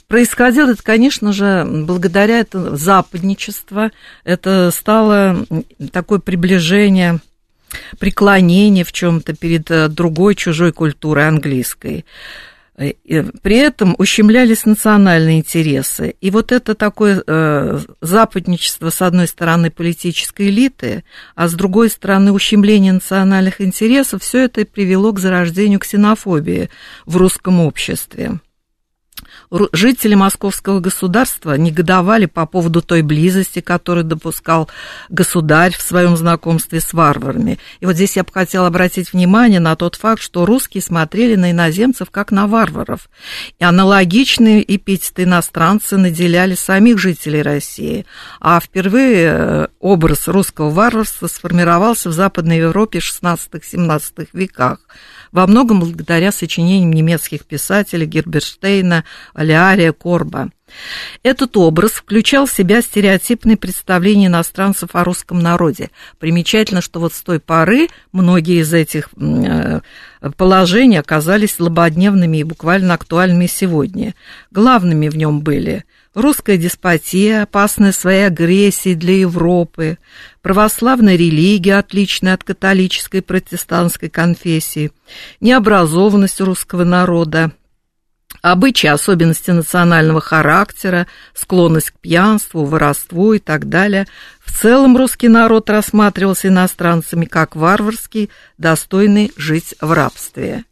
происходило это, конечно же, благодаря этому западничеству. Это стало такое приближение, преклонение в чем-то перед другой чужой культурой английской. При этом ущемлялись национальные интересы. И вот это такое э, западничество, с одной стороны, политической элиты, а с другой стороны, ущемление национальных интересов, все это привело к зарождению ксенофобии в русском обществе жители московского государства негодовали по поводу той близости, которую допускал государь в своем знакомстве с варварами. И вот здесь я бы хотела обратить внимание на тот факт, что русские смотрели на иноземцев как на варваров. И аналогичные эпитеты иностранцы наделяли самих жителей России. А впервые э, образ русского варварства сформировался в Западной Европе в 16-17 веках во многом благодаря сочинениям немецких писателей Герберштейна, Алиария, Корба. Этот образ включал в себя стереотипные представления иностранцев о русском народе. Примечательно, что вот с той поры многие из этих э, положений оказались злободневными и буквально актуальными сегодня. Главными в нем были русская деспотия, опасная своей агрессией для Европы, православная религия, отличная от католической и протестантской конфессии, необразованность русского народа, обычаи, особенности национального характера, склонность к пьянству, воровству и так далее. В целом русский народ рассматривался иностранцами как варварский, достойный жить в рабстве.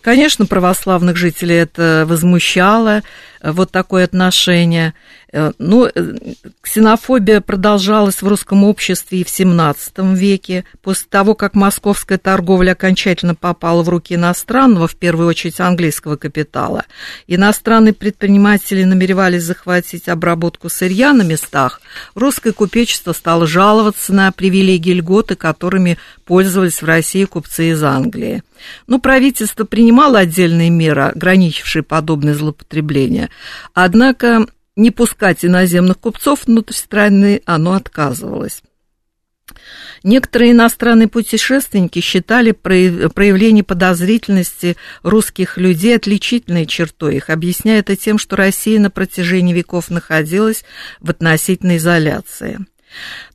Конечно, православных жителей это возмущало, вот такое отношение. Э, ну, э, ксенофобия продолжалась в русском обществе и в XVII веке. После того, как московская торговля окончательно попала в руки иностранного, в первую очередь английского капитала, иностранные предприниматели намеревались захватить обработку сырья на местах, русское купечество стало жаловаться на привилегии льготы, которыми пользовались в России купцы из Англии. Но правительство принимало отдельные меры, ограничившие подобные злоупотребления. Однако не пускать иноземных купцов внутрь страны оно отказывалось. Некоторые иностранные путешественники считали проявление подозрительности русских людей отличительной чертой их, объясняя это тем, что Россия на протяжении веков находилась в относительной изоляции.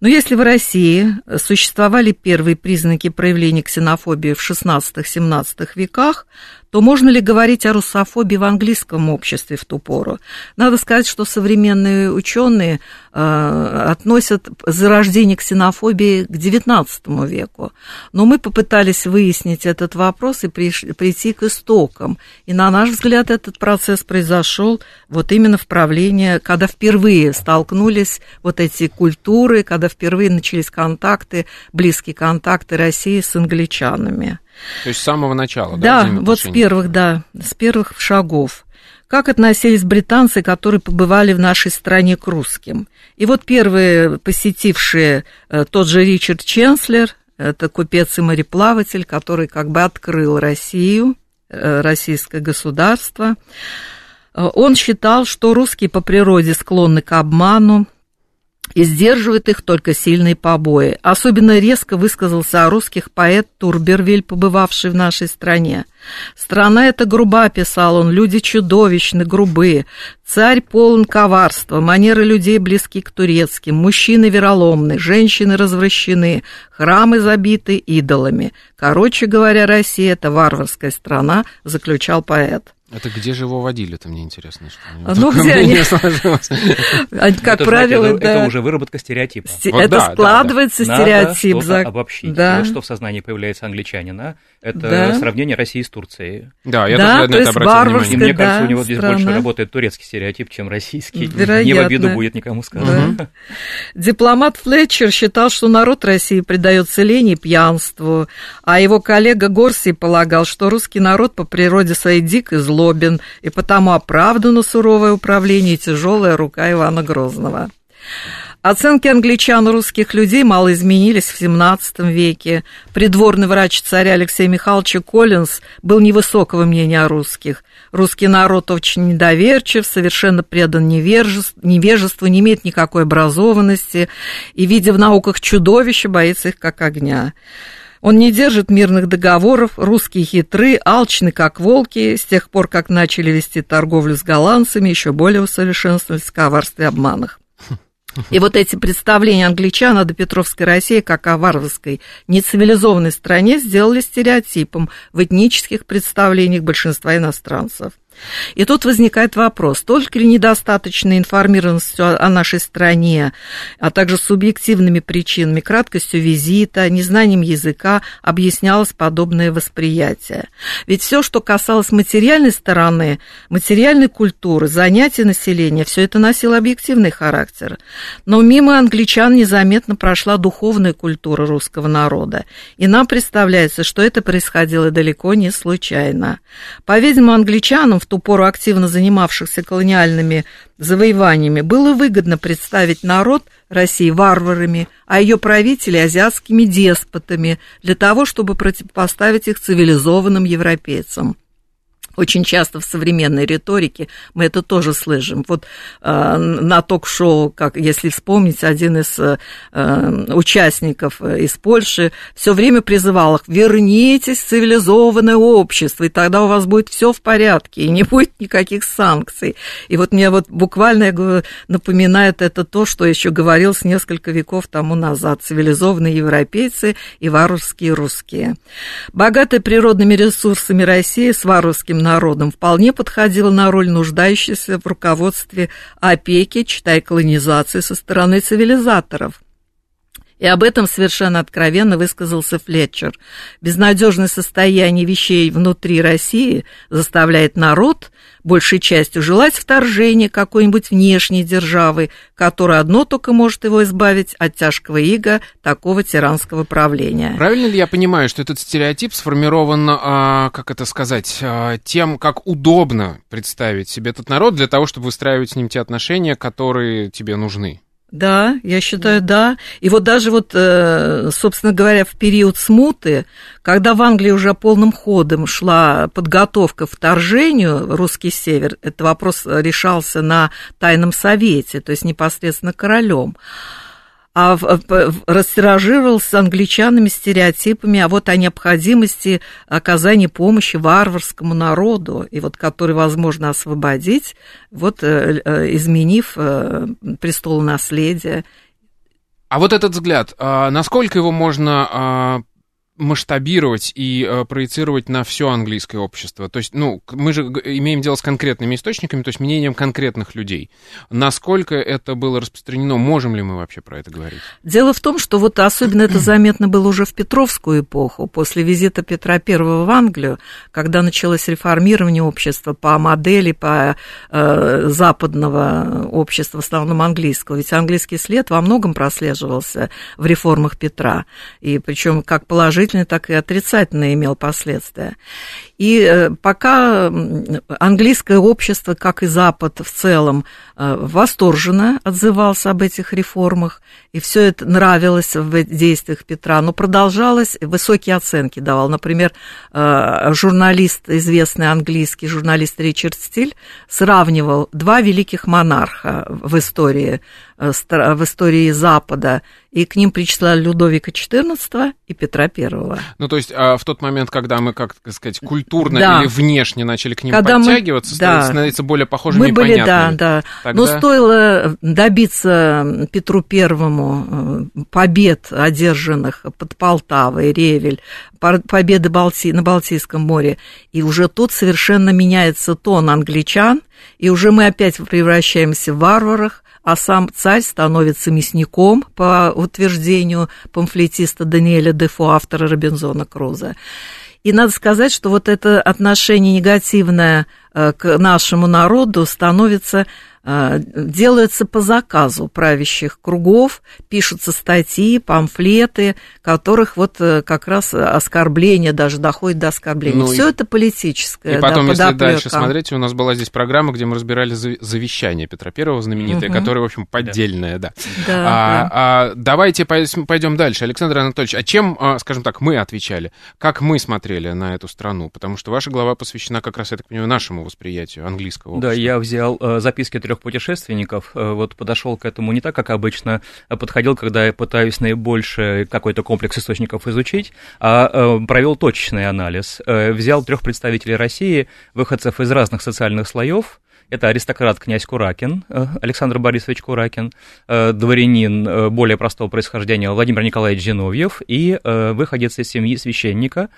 Но если в России существовали первые признаки проявления ксенофобии в XVI-XVII веках, то можно ли говорить о русофобии в английском обществе в ту пору? Надо сказать, что современные ученые э, относят зарождение ксенофобии к XIX веку. Но мы попытались выяснить этот вопрос и приш, прийти к истокам. И на наш взгляд этот процесс произошел вот именно в правлении, когда впервые столкнулись вот эти культуры, когда впервые начались контакты, близкие контакты России с англичанами. То есть с самого начала, да? Да, вот с первых, да, с первых шагов. Как относились британцы, которые побывали в нашей стране к русским? И вот первые посетившие э, тот же Ричард Ченслер, это купец и мореплаватель, который как бы открыл Россию, э, российское государство. Э, он считал, что русские по природе склонны к обману, и сдерживает их только сильные побои. Особенно резко высказался о русских поэт Турбервиль, побывавший в нашей стране. «Страна эта груба», — писал он, — «люди чудовищны, грубые, царь полон коварства, манеры людей близки к турецким, мужчины вероломны, женщины развращены, храмы забиты идолами. Короче говоря, Россия — это варварская страна», — заключал поэт. Это где же его водили, это мне интересно. Что ну, где они? Как правило, это уже выработка стереотипа. Это складывается стереотип. Надо обобщить. Что в сознании появляется англичанина, это сравнение России с Турцией. Да, я тоже на это обратил внимание. Мне кажется, у него здесь больше работает турецкий стереотип, чем российский. Не в обиду будет никому сказано. Дипломат Флетчер считал, что народ России предается лени и пьянству, а его коллега Горси полагал, что русский народ по природе своей дик и зло злобен, и потому оправдано суровое управление и тяжелая рука Ивана Грозного. Оценки англичан русских людей мало изменились в XVII веке. Придворный врач царя Алексея Михайловича Коллинз был невысокого мнения о русских. Русский народ очень недоверчив, совершенно предан невежеству, не имеет никакой образованности и, видя в науках чудовища, боится их как огня. Он не держит мирных договоров, русские хитры, алчны, как волки, с тех пор, как начали вести торговлю с голландцами, еще более усовершенствовались в коварстве и обманах. И вот эти представления англичан о Допетровской России как о варварской, нецивилизованной стране сделали стереотипом в этнических представлениях большинства иностранцев. И тут возникает вопрос, только ли недостаточной информированностью о нашей стране, а также субъективными причинами, краткостью визита, незнанием языка объяснялось подобное восприятие. Ведь все, что касалось материальной стороны, материальной культуры, занятий населения, все это носило объективный характер. Но мимо англичан незаметно прошла духовная культура русского народа. И нам представляется, что это происходило далеко не случайно. По-видимому, англичанам в ту пору активно занимавшихся колониальными завоеваниями, было выгодно представить народ России варварами, а ее правители азиатскими деспотами, для того, чтобы противопоставить их цивилизованным европейцам. Очень часто в современной риторике мы это тоже слышим. Вот э, на ток-шоу, как если вспомнить, один из э, участников из Польши все время призывал их: вернитесь в цивилизованное общество, и тогда у вас будет все в порядке, и не будет никаких санкций. И вот мне вот буквально говорю, напоминает это то, что еще говорилось несколько веков тому назад: цивилизованные европейцы и варварские русские. Богатая природными ресурсами России с варварским народом, вполне подходила на роль нуждающейся в руководстве опеки, читай колонизации со стороны цивилизаторов. И об этом совершенно откровенно высказался Флетчер. Безнадежное состояние вещей внутри России заставляет народ большей частью желать вторжения какой-нибудь внешней державы, которая одно только может его избавить от тяжкого ига такого тиранского правления. Правильно ли я понимаю, что этот стереотип сформирован, а, как это сказать, а, тем, как удобно представить себе этот народ для того, чтобы выстраивать с ним те отношения, которые тебе нужны? Да, я считаю, да. И вот даже вот, э, собственно говоря, в период смуты, когда в Англии уже полным ходом шла подготовка к вторжению русский север, этот вопрос решался на тайном совете, то есть непосредственно королем а растиражировался англичанами стереотипами, а вот о необходимости оказания помощи варварскому народу, и вот который возможно освободить, вот э, э, изменив э, престол наследия. А вот этот взгляд, а насколько его можно а, масштабировать и э, проецировать на все английское общество. То есть, ну, мы же имеем дело с конкретными источниками, то есть мнением конкретных людей. Насколько это было распространено, можем ли мы вообще про это говорить? Дело в том, что вот особенно это заметно было уже в Петровскую эпоху, после визита Петра I в Англию, когда началось реформирование общества по модели, по э, западного общества, в основном английского. Ведь английский след во многом прослеживался в реформах Петра, и причем как положительно положительные, так и отрицательные имел последствия. И э, пока английское общество, как и Запад в целом, э, восторженно отзывался об этих реформах, и все это нравилось в действиях Петра, но продолжалось, высокие оценки давал. Например, э, журналист, известный английский журналист Ричард Стиль, сравнивал два великих монарха в истории, в истории Запада, и к ним причисляли Людовика XIV и Петра I. Ну, то есть а, в тот момент, когда мы, как сказать, культурно да. или внешне начали к ним Когда подтягиваться, мы, да. становиться более похожими мы были, и понятными. Да, да. Тогда... Но стоило добиться Петру Первому э, побед, одержанных под Полтавой, Ревель, победы Балти... на Балтийском море, и уже тут совершенно меняется тон англичан, и уже мы опять превращаемся в варварах, а сам царь становится мясником, по утверждению памфлетиста Даниэля Дефо, автора Робинзона Круза. И надо сказать, что вот это отношение негативное э, к нашему народу становится делается по заказу правящих кругов, пишутся статьи, памфлеты, которых вот э, как раз оскорбление даже доходит до оскорбления. Ну, Все это политическое. И потом, да, если подоплека. дальше смотреть, у нас была здесь программа, где мы разбирали завещание Петра Первого знаменитое, угу. которое, в общем, поддельное, да. да, а, да. А, давайте пойдем дальше. Александр Анатольевич, а чем, а, скажем так, мы отвечали? Как мы смотрели на эту страну? Потому что ваша глава посвящена как раз, я так понимаю, нашему восприятию английского общества. Да, я взял э, записки трех трех путешественников, э, вот подошел к этому не так, как обычно а подходил, когда я пытаюсь наибольше какой-то комплекс источников изучить, а э, провел точечный анализ. Э, взял трех представителей России, выходцев из разных социальных слоев, это аристократ князь Куракин, Александр Борисович Куракин, дворянин более простого происхождения Владимир Николаевич Зиновьев и выходец из семьи священника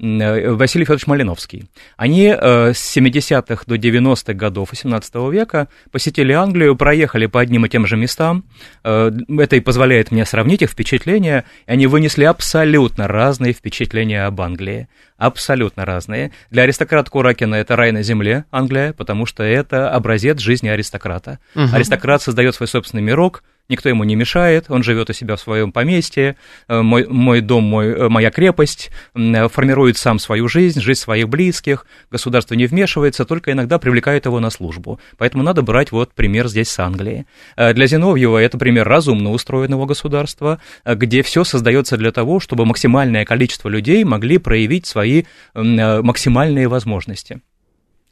Василий Федорович Малиновский. Они э, с 70-х до 90-х годов XVIII века посетили Англию, проехали по одним и тем же местам. Э, это и позволяет мне сравнить их впечатления. Они вынесли абсолютно разные впечатления об Англии. Абсолютно разные. Для аристократа Куракина это рай на земле, Англия, потому что это образец жизни аристократа. Угу. Аристократ создает свой собственный мирок, никто ему не мешает, он живет у себя в своем поместье, э, мой, мой дом, мой, э, моя крепость, э, формирует сам свою жизнь, жизнь своих близких, государство не вмешивается, только иногда привлекает его на службу. Поэтому надо брать вот пример здесь с Англии. Для Зиновьева это пример разумно устроенного государства, где все создается для того, чтобы максимальное количество людей могли проявить свои максимальные возможности.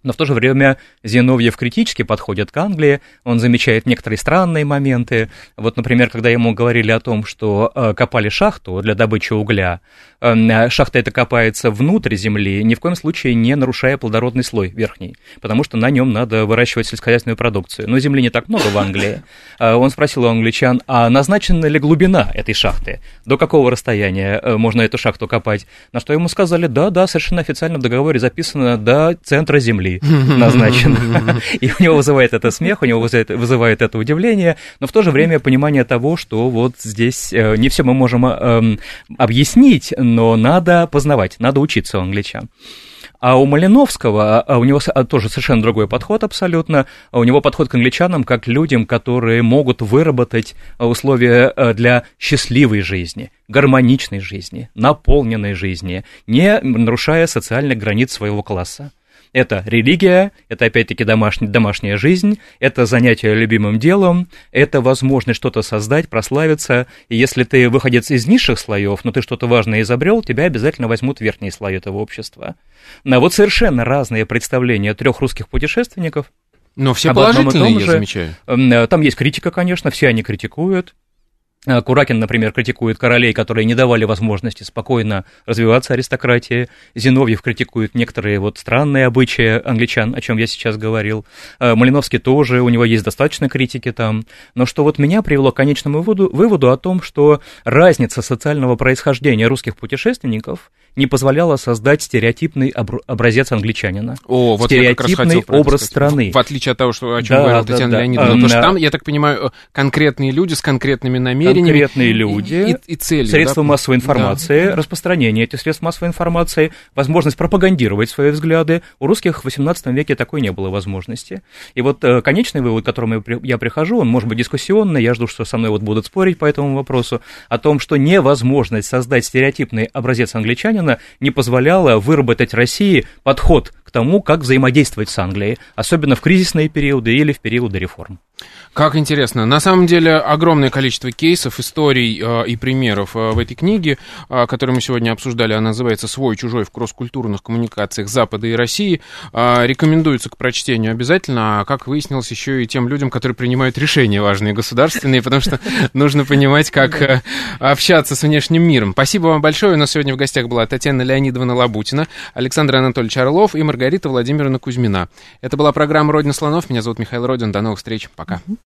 Но в то же время Зиновьев критически подходит к Англии, он замечает некоторые странные моменты. Вот, например, когда ему говорили о том, что э, копали шахту для добычи угля, э, шахта эта копается внутрь земли, ни в коем случае не нарушая плодородный слой верхний, потому что на нем надо выращивать сельскохозяйственную продукцию. Но земли не так много в Англии. Э, он спросил у англичан, а назначена ли глубина этой шахты? До какого расстояния можно эту шахту копать? На что ему сказали, да, да, совершенно официально в договоре записано до центра земли земли назначен. И у него вызывает это смех, у него вызывает, вызывает это удивление, но в то же время понимание того, что вот здесь э, не все мы можем эм, объяснить, но надо познавать, надо учиться у англичан. А у Малиновского, а у него а, тоже совершенно другой подход абсолютно. У него подход к англичанам как к людям, которые могут выработать условия э, для счастливой жизни, гармоничной жизни, наполненной жизни, не нарушая социальных границ своего класса. Это религия, это опять-таки домашняя, домашняя жизнь, это занятие любимым делом, это возможность что-то создать, прославиться. И если ты выходец из низших слоев, но ты что-то важное изобрел, тебя обязательно возьмут верхние слои этого общества. На вот совершенно разные представления трех русских путешественников. Но все положительные, я замечаю. Э, там есть критика, конечно, все они критикуют. Э, Куракин, например, критикует королей, которые не давали возможности спокойно развиваться аристократии. Зиновьев критикует некоторые вот странные обычаи англичан, о чем я сейчас говорил. Э, Малиновский тоже, у него есть достаточно критики там. Но что вот меня привело к конечному выводу, выводу о том, что разница социального происхождения русских путешественников не позволяла создать стереотипный образец англичанина. О, вот стереотипный образ страны. В отличие от того, что, о чем да, говорила да, Татьяна да. Леонидовна. Потому что там, я так понимаю, конкретные люди с конкретными намерениями. Конкретные люди. И, и, и целью. Средства да? массовой информации, да. распространение этих средств массовой информации, возможность пропагандировать свои взгляды. У русских в XVIII веке такой не было возможности. И вот э, конечный вывод, к которому я прихожу, он может быть дискуссионный, я жду, что со мной вот будут спорить по этому вопросу, о том, что невозможность создать стереотипный образец англичанина Не позволяла выработать России подход к тому, как взаимодействовать с Англией, особенно в кризисные периоды или в периоды реформ. Как интересно. На самом деле огромное количество кейсов, историй э, и примеров э, в этой книге, э, которую мы сегодня обсуждали. Она называется «Свой-чужой в кросс-культурных коммуникациях Запада и России». Э, рекомендуется к прочтению обязательно, а как выяснилось, еще и тем людям, которые принимают решения важные государственные, потому что нужно понимать, как э, общаться с внешним миром. Спасибо вам большое. У нас сегодня в гостях была Татьяна Леонидовна Лабутина, Александр Анатольевич Орлов и Маргарита Владимировна Кузьмина. Это была программа «Родина слонов». Меня зовут Михаил Родин. До новых встреч. Пока.